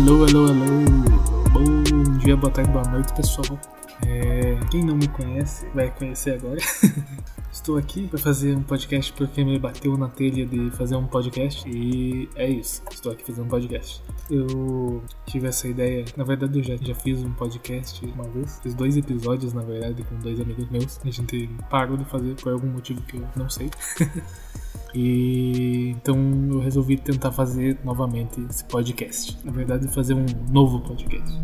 Alô, alô, alô. Bom dia, boa tarde, boa noite, pessoal. É, quem não me conhece vai conhecer agora. Estou aqui para fazer um podcast porque me bateu na telha de fazer um podcast e é isso. Estou aqui fazendo um podcast. Eu tive essa ideia, na verdade eu já, já fiz um podcast uma vez, fiz dois episódios na verdade com dois amigos meus. A gente parou de fazer por algum motivo que eu não sei. E então eu resolvi tentar fazer novamente esse podcast. Na verdade, fazer um novo podcast.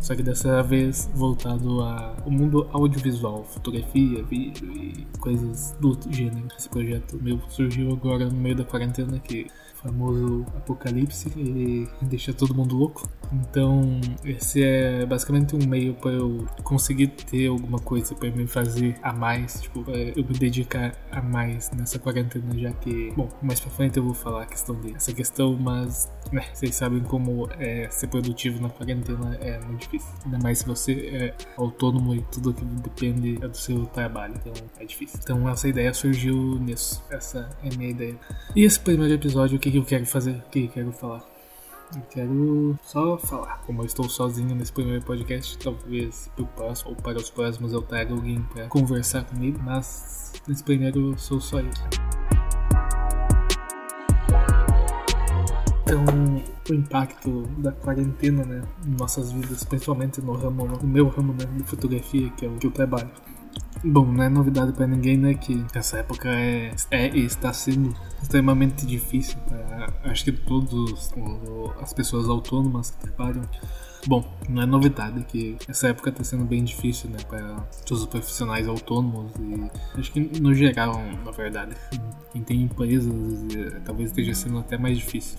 Só que dessa vez voltado ao mundo audiovisual, fotografia, vídeo e coisas do gênero. Esse projeto meu surgiu agora no meio da quarentena que famoso apocalipse e deixa todo mundo louco. Então, esse é basicamente um meio para eu conseguir ter alguma coisa para me fazer a mais, tipo, eu me dedicar a mais nessa quarentena, já que, bom, mais pra frente eu vou falar a questão dessa questão, mas né, vocês sabem como é ser produtivo na quarentena é muito difícil. Ainda mais se você é autônomo e tudo que depende é do seu trabalho, então é difícil. Então, essa ideia surgiu nisso. Essa é a minha ideia. E esse primeiro episódio, o que eu quero fazer? O que eu quero falar? Eu quero só falar. Como eu estou sozinho nesse primeiro podcast, talvez pro próximo ou para os próximos eu traga alguém para conversar comigo, mas nesse primeiro eu sou só eu. Então, o impacto da quarentena, né, em nossas vidas, principalmente no ramo, no meu ramo, né, de fotografia, que é o que eu trabalho. Bom, não é novidade para ninguém, né, que essa época é, é está sendo extremamente difícil para, acho que todos as pessoas autônomas que trabalham. Bom, não é novidade que essa época está sendo bem difícil, né, para todos os profissionais autônomos e acho que no geral, na verdade, quem tem empresas talvez esteja sendo até mais difícil.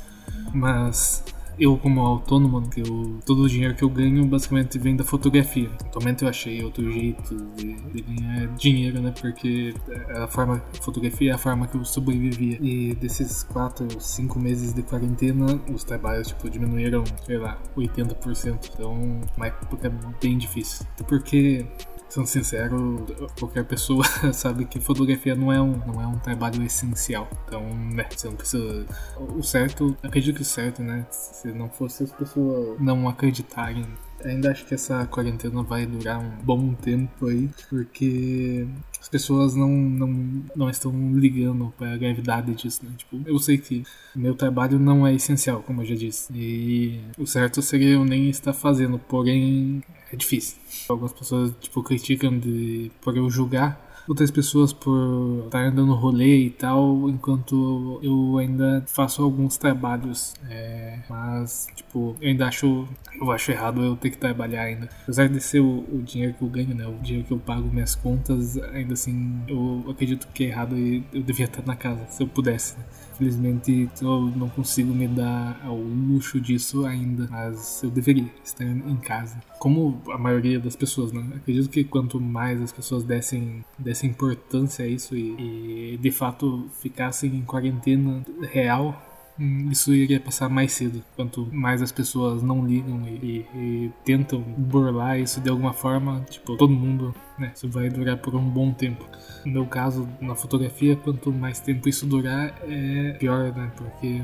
Mas eu como autônomo, que eu, todo o dinheiro que eu ganho basicamente vem da fotografia. Atualmente eu achei outro jeito de, de ganhar dinheiro, né? Porque a forma a fotografia é a forma que eu sobrevivia. E desses 4, 5 meses de quarentena, os trabalhos tipo diminuíram, sei lá, 80%. Então, uma época bem difícil. Porque sendo sincero, qualquer pessoa sabe que fotografia não é um, não é um trabalho essencial. Então, né, você não precisa. O certo, acredito que o certo, né? Se não fosse as pessoas não acreditarem Ainda acho que essa quarentena vai durar um bom tempo aí, porque as pessoas não, não, não estão ligando para a gravidade disso, né? Tipo, eu sei que meu trabalho não é essencial, como eu já disse, e o certo seria eu nem estar fazendo, porém é difícil. Algumas pessoas, tipo, criticam de, por eu julgar outras pessoas por estar andando rolê e tal, enquanto eu ainda faço alguns trabalhos. É, mas, tipo, eu ainda acho, eu acho errado eu ter que trabalhar ainda. Apesar de ser o, o dinheiro que eu ganho, né, o dinheiro que eu pago minhas contas, ainda assim, eu acredito que é errado e eu devia estar na casa, se eu pudesse. Né? Infelizmente eu não consigo me dar ao luxo disso ainda, mas eu deveria estar em casa. Como a maioria das pessoas, né? Acredito que quanto mais as pessoas dessem, dessem importância a isso e, e de fato ficassem em quarentena real, Hum, isso iria passar mais cedo. Quanto mais as pessoas não ligam e, e, e, tentam burlar isso de alguma forma, tipo, todo mundo, né? Isso vai durar por um bom tempo. No meu caso, na fotografia, quanto mais tempo isso durar, é pior, né? Porque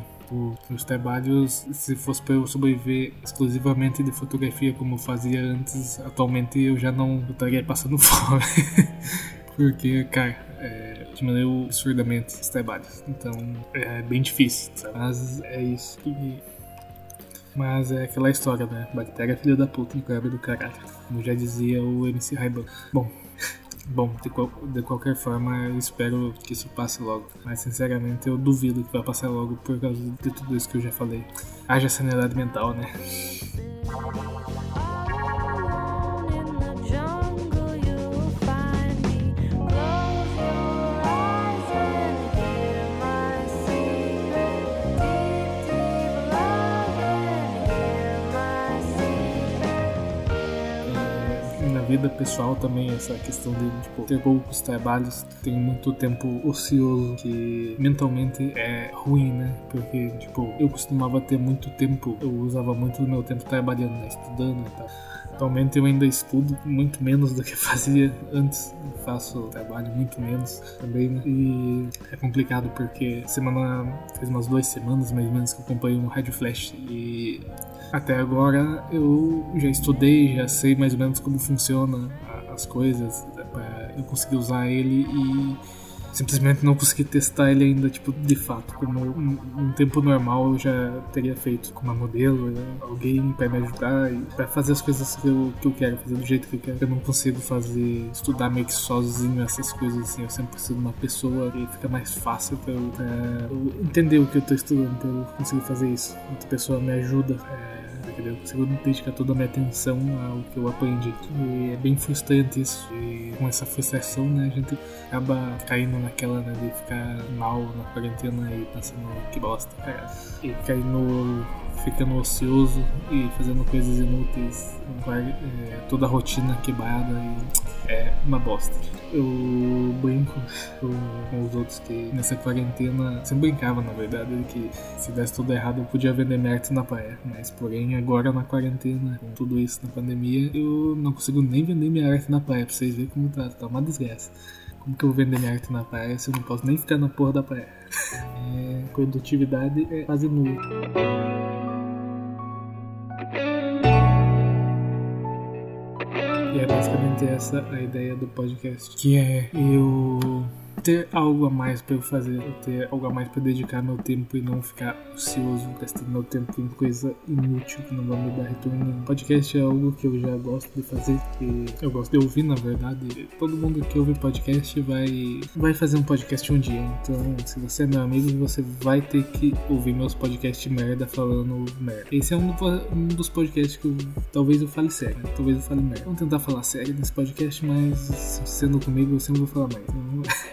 os trabalhos, se fosse para eu sobreviver exclusivamente de fotografia como eu fazia antes, atualmente eu já não estaria passando fome. Porque, cara, é, diminuiu absurdamente os trabalhos. Então é bem difícil, sabe? Mas é isso que. Mas é aquela história, né? Bactéria filha da puta no do caralho. Como já dizia o MC Raiban. Bom, Bom, de, qual, de, qualquer forma, eu espero que isso passe logo. Mas, sinceramente, eu duvido que vai passar logo por causa de tudo isso que eu já falei. Haja sanidade mental, né? Vida pessoal também, essa questão de tipo, ter poucos trabalhos, tem muito tempo ocioso, que mentalmente é ruim, né? Porque, tipo, eu costumava ter muito tempo, eu usava muito do meu tempo trabalhando, né? estudando e tal. Atualmente eu ainda estudo muito menos do que fazia antes. Eu faço trabalho muito menos também, né? E é complicado porque semana faz umas duas semanas mais ou menos que eu acompanho um Rádio Flash e Até agora eu já estudei, já sei mais ou menos como funciona as coisas, eu consegui usar ele e simplesmente não consegui testar ele ainda, tipo, de fato. Como um, tempo normal eu já teria feito com uma modelo, né? alguém para me ajudar e para fazer as coisas que eu, que eu quero, fazer do jeito que eu quero. Eu não consigo fazer, estudar meio que sozinho essas coisas assim. Eu sempre preciso de uma pessoa e fica mais fácil para eu, eu, entender o que eu tô estudando, pra eu conseguir fazer isso. Outra pessoa me ajuda. É, entendeu? Eu consigo dedicar toda a minha atenção ao que eu aprendi. E é bem frustrante isso. E com essa frustração, né, a gente acaba caindo naquela, né, de ficar mal na quarentena e pensando que bosta, cara. E cair no ficando ocioso e fazendo coisas inúteis, é, toda a rotina quebrada e é uma bosta. Eu brinco com, os outros que nessa quarentena, sempre brincava na verdade, que se desse tudo errado eu podia vender merda na praia, mas porém agora na quarentena, com tudo isso na pandemia, eu não consigo nem vender minha arte na praia, pra vocês verem como tá, tá uma desgraça. Como que eu vou vender minha arte na praia se eu não posso nem ficar na porra da praia? É, produtividade é quase nula. Basicamente essa a ideia do podcast. Que é eu ter algo a mais para eu fazer, ter algo a mais para dedicar meu tempo e não ficar ocioso gastando meu tempo em coisa inútil que não vai me dar retorno. Podcast é algo que eu já gosto de fazer, que eu gosto de ouvir, na verdade. Todo mundo que ouve podcast vai vai fazer um podcast um dia. Então, se você é meu amigo, você vai ter que ouvir meus podcasts merda falando merda. Esse é um, um dos podcasts que eu, talvez eu fale sério, talvez eu fale merda. Vamos tentar falar sério nesse podcast, mas sendo comigo eu sempre vou falar mais.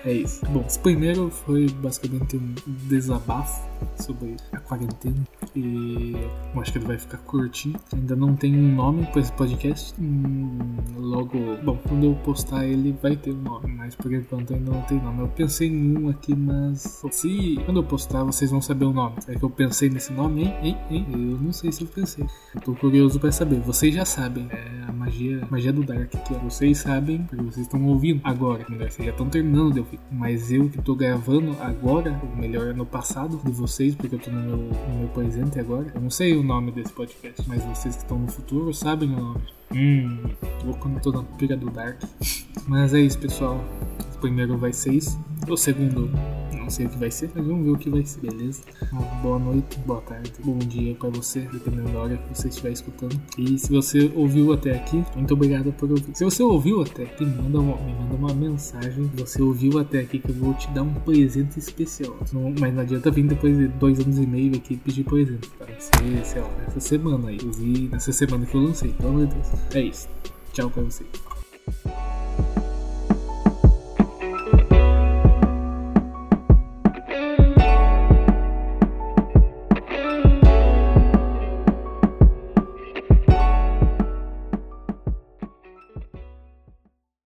É isso. Bom, esse primeiro foi basicamente um desabafo sobre a quarentena e eu acho que ele vai ficar curtinho. Ainda não tem um nome para esse podcast. Hum, logo, bom, quando eu postar ele vai ter um nome, mas por enquanto ainda não tem nome. Eu pensei em um aqui, mas se quando eu postar vocês vão saber o nome. É que eu pensei nesse nome, hein? Hein? hein? Eu não sei se eu pensei. Eu tô curioso para saber. Vocês já sabem. É magia, magia do Dark que é. Vocês sabem, porque vocês estão ouvindo agora. Melhor, vocês já estão terminando de ouvir. Mas eu que tô gravando agora, ou melhor, no passado de vocês, porque eu tô no meu, no meu presente agora. Eu não sei o nome desse podcast, mas vocês que estão no futuro sabem o nome. Hum, vou quando eu tô na pira do Dark. Mas é isso, pessoal. O primeiro vai ser isso. O segundo não sei o que vai ser, mas vamos ver o que vai ser, beleza? Uma boa noite, boa tarde, bom dia para você, dependendo da hora que você estiver escutando. E se você ouviu até aqui, muito obrigado por ouvir. Se você ouviu até aqui, me manda uma, me manda uma mensagem. Você ouviu até aqui que eu vou te dar um presente especial. Não, mas não adianta vir depois de dois anos e meio aqui pedir presente. Vai ser, sei lá, nessa semana aí. Eu vi nessa semana que eu lancei, pelo amor de Deus. É isso. Tchau pra vocês.